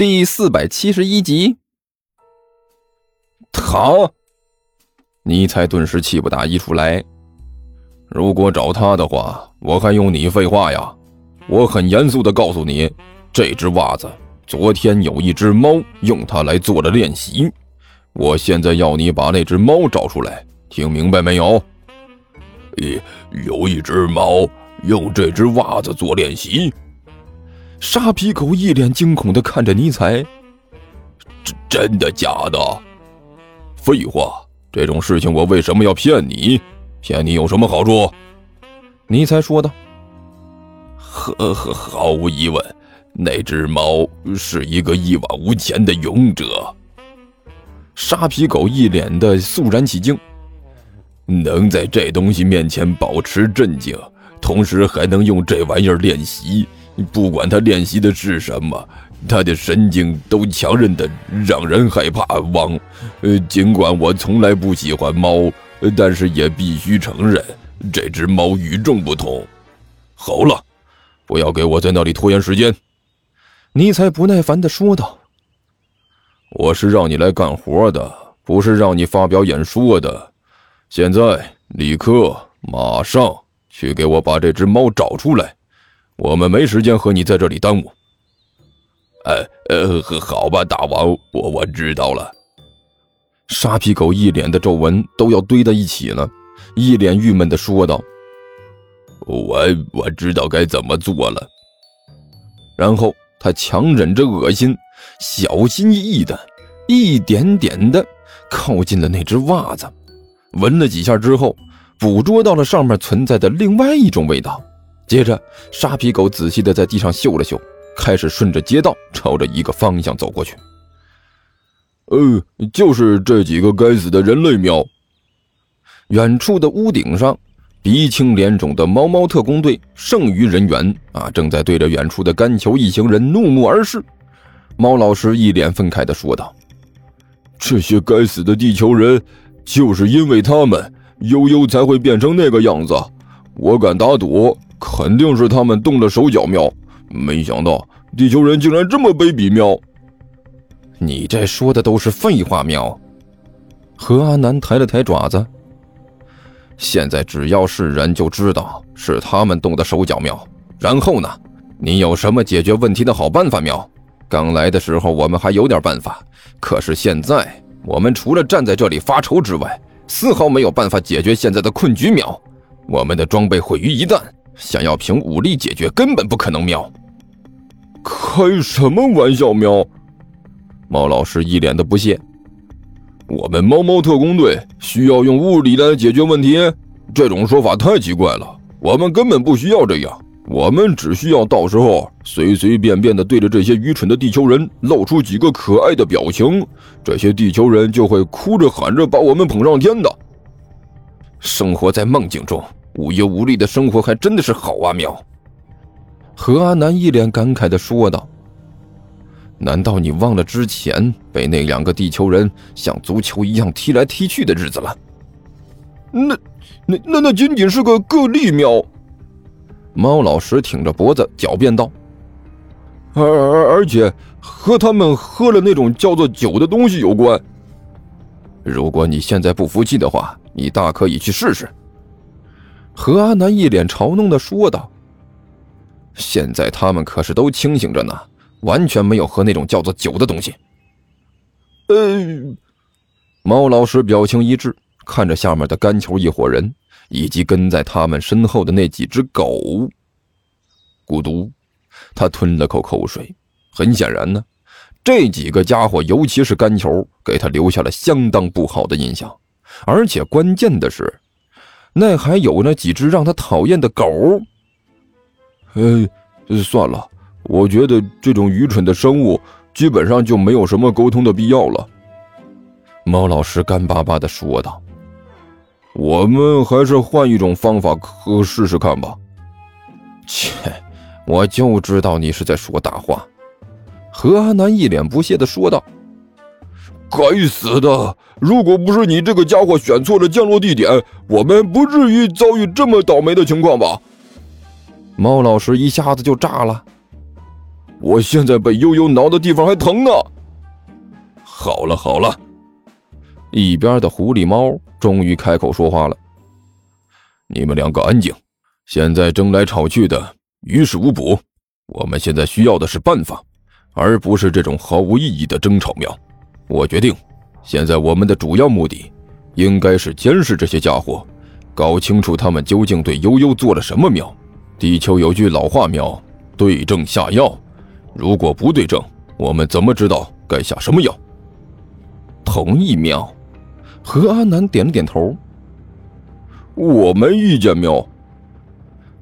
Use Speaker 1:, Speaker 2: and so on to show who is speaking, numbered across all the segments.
Speaker 1: 第四百七十一集。
Speaker 2: 他，尼才顿时气不打一处来。如果找他的话，我还用你废话呀？我很严肃的告诉你，这只袜子昨天有一只猫用它来做了练习。我现在要你把那只猫找出来，听明白没有？
Speaker 3: 咦有一只猫用这只袜子做练习。
Speaker 2: 沙皮狗一脸惊恐的看着尼采，
Speaker 3: 真真的假的？
Speaker 2: 废话，这种事情我为什么要骗你？骗你有什么好处？
Speaker 1: 尼采说道。
Speaker 3: 呵呵，毫无疑问，那只猫是一个一往无前的勇者。
Speaker 2: 沙皮狗一脸的肃然起敬，
Speaker 3: 能在这东西面前保持镇静，同时还能用这玩意儿练习。不管他练习的是什么，他的神经都强韧的让人害怕。汪，呃，尽管我从来不喜欢猫，但是也必须承认，这只猫与众不同。
Speaker 2: 好了，不要给我在那里拖延时间。”
Speaker 1: 尼采不耐烦地说道，“
Speaker 2: 我是让你来干活的，不是让你发表演说的。现在，立刻，马上去给我把这只猫找出来。”我们没时间和你在这里耽误。
Speaker 3: 呃呃，好吧，大王，我我知道了。
Speaker 2: 沙皮狗一脸的皱纹都要堆在一起了，一脸郁闷的说道：“
Speaker 3: 我我知道该怎么做了。”
Speaker 2: 然后他强忍着恶心，小心翼翼的，一点点的靠近了那只袜子，闻了几下之后，捕捉到了上面存在的另外一种味道。接着，沙皮狗仔细的在地上嗅了嗅，开始顺着街道朝着一个方向走过去。
Speaker 3: 呃，就是这几个该死的人类喵！
Speaker 2: 远处的屋顶上，鼻青脸肿的猫猫特工队剩余人员啊，正在对着远处的干球一行人怒目而视。猫老师一脸愤慨的说道：“
Speaker 3: 这些该死的地球人，就是因为他们，悠悠才会变成那个样子。我敢打赌。”肯定是他们动了手脚，喵！没想到地球人竟然这么卑鄙，喵！
Speaker 1: 你这说的都是废话，喵！何阿南抬了抬爪子。
Speaker 2: 现在只要是人就知道是他们动的手脚，喵！然后呢？你有什么解决问题的好办法，喵？刚来的时候我们还有点办法，可是现在我们除了站在这里发愁之外，丝毫没有办法解决现在的困局，喵！我们的装备毁于一旦。想要凭武力解决，根本不可能！喵，
Speaker 3: 开什么玩笑！喵，
Speaker 2: 猫老师一脸的不屑。
Speaker 3: 我们猫猫特工队需要用物理来解决问题？这种说法太奇怪了。我们根本不需要这样，我们只需要到时候随随便便的对着这些愚蠢的地球人露出几个可爱的表情，这些地球人就会哭着喊着把我们捧上天的。
Speaker 2: 生活在梦境中。无忧无虑的生活还真的是好啊！喵，
Speaker 1: 何阿南一脸感慨的说道：“
Speaker 2: 难道你忘了之前被那两个地球人像足球一样踢来踢去的日子了？”
Speaker 3: 那、那、那、那仅仅是个个例！喵，
Speaker 2: 猫老师挺着脖子狡辩道：“
Speaker 3: 而而而且和他们喝了那种叫做酒的东西有关。
Speaker 2: 如果你现在不服气的话，你大可以去试试。”
Speaker 1: 何阿南一脸嘲弄的说道：“
Speaker 2: 现在他们可是都清醒着呢，完全没有喝那种叫做酒的东西。”
Speaker 3: 呃，
Speaker 2: 猫老师表情一致，看着下面的干球一伙人以及跟在他们身后的那几只狗。咕嘟，他吞了口口水。很显然呢，这几个家伙，尤其是干球，给他留下了相当不好的印象。而且关键的是。那还有那几只让他讨厌的狗。
Speaker 3: 呃，算了，我觉得这种愚蠢的生物基本上就没有什么沟通的必要了。
Speaker 2: 猫老师干巴巴的说道：“
Speaker 3: 我们还是换一种方法和试试看吧。”
Speaker 2: 切，我就知道你是在说大话。”
Speaker 1: 何阿南一脸不屑的说道。
Speaker 3: 该死的！如果不是你这个家伙选错了降落地点，我们不至于遭遇这么倒霉的情况吧？
Speaker 1: 猫老师一下子就炸了。
Speaker 3: 我现在被悠悠挠的地方还疼呢。好了好了，
Speaker 2: 一边的狐狸猫终于开口说话了：“
Speaker 3: 你们两个安静，现在争来吵去的于事无补。我们现在需要的是办法，而不是这种毫无意义的争吵喵。我决定，现在我们的主要目的，应该是监视这些家伙，搞清楚他们究竟对悠悠做了什么喵。地球有句老话喵，对症下药。如果不对症，我们怎么知道该下什么药？”
Speaker 2: 同意喵，何阿南点了点头。
Speaker 3: 我没意见喵。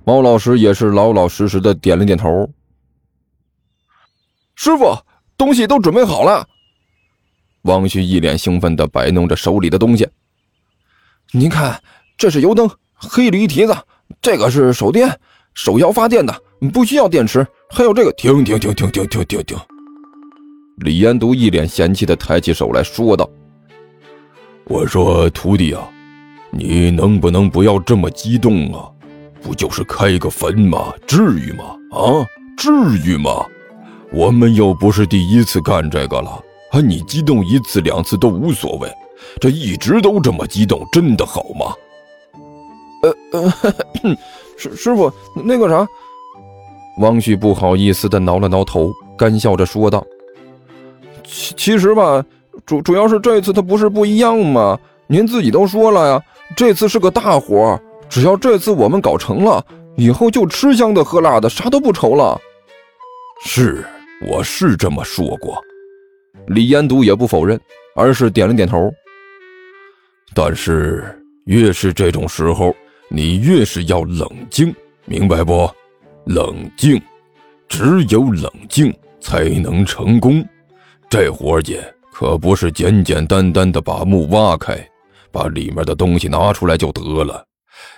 Speaker 2: 猫老师也是老老实实的点了点头。
Speaker 1: 师傅，东西都准备好了。
Speaker 2: 王旭一脸兴奋的摆弄着手里的东西。
Speaker 1: 您看，这是油灯，黑驴蹄子；这个是手电，手摇发电的，不需要电池。还有这个，
Speaker 3: 停停停停停停停。
Speaker 2: 李延都一脸嫌弃的抬起手来说道：“
Speaker 3: 我说徒弟啊，你能不能不要这么激动啊？不就是开个坟吗？至于吗？啊，至于吗？我们又不是第一次干这个了，啊，你激动一次两次都无所谓，这一直都这么激动，真的好吗？”
Speaker 1: 呃呃，师师傅，那个啥，
Speaker 2: 汪旭不好意思的挠了挠头，干笑着说道。
Speaker 1: 其其实吧，主主要是这次他不是不一样吗？您自己都说了呀，这次是个大活，只要这次我们搞成了，以后就吃香的喝辣的，啥都不愁了。
Speaker 3: 是，我是这么说过。
Speaker 2: 李延都也不否认，而是点了点头。
Speaker 3: 但是越是这种时候，你越是要冷静，明白不？冷静，只有冷静才能成功。这活计可不是简简单单的把墓挖开，把里面的东西拿出来就得了。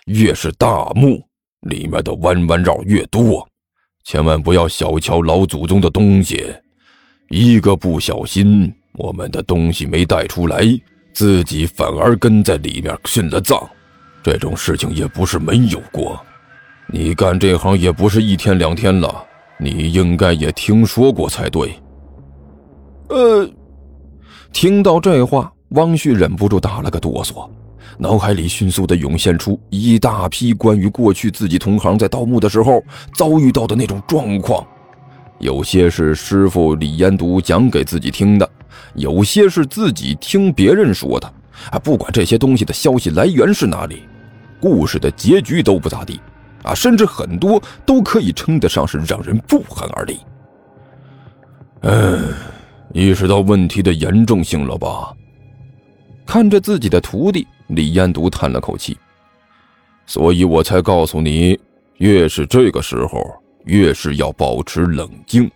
Speaker 3: 越是大墓，里面的弯弯绕越多，千万不要小瞧老祖宗的东西。一个不小心，我们的东西没带出来，自己反而跟在里面殉了葬。这种事情也不是没有过。你干这行也不是一天两天了，你应该也听说过才对。
Speaker 2: 呃，听到这话，汪旭忍不住打了个哆嗦，脑海里迅速的涌现出一大批关于过去自己同行在盗墓的时候遭遇到的那种状况，有些是师傅李延独讲给自己听的，有些是自己听别人说的。啊，不管这些东西的消息来源是哪里，故事的结局都不咋地，啊，甚至很多都可以称得上是让人不寒而栗。
Speaker 3: 嗯。意识到问题的严重性了吧？
Speaker 2: 看着自己的徒弟，李彦独叹了口气。
Speaker 3: 所以我才告诉你，越是这个时候，越是要保持冷静，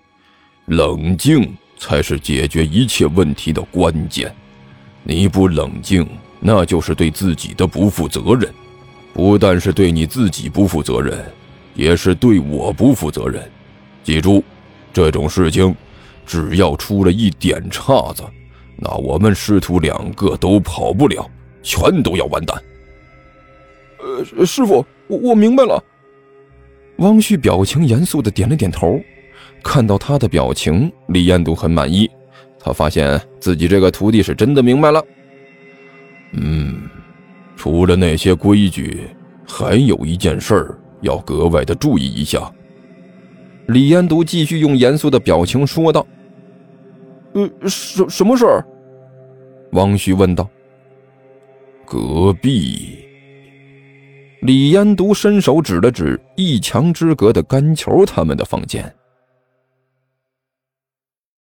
Speaker 3: 冷静才是解决一切问题的关键。你不冷静，那就是对自己的不负责任，不但是对你自己不负责任，也是对我不负责任。记住，这种事情。只要出了一点岔子，那我们师徒两个都跑不了，全都要完蛋。
Speaker 1: 呃，师傅，我我明白了。
Speaker 2: 汪旭表情严肃的点了点头。看到他的表情，李彦都很满意。他发现自己这个徒弟是真的明白了。
Speaker 3: 嗯，除了那些规矩，还有一件事儿要格外的注意一下。
Speaker 2: 李彦都继续用严肃的表情说道。
Speaker 1: 呃，什什么事儿？
Speaker 2: 汪旭问道。
Speaker 3: 隔壁，
Speaker 2: 李延独伸手指了指一墙之隔的甘球他们的房间。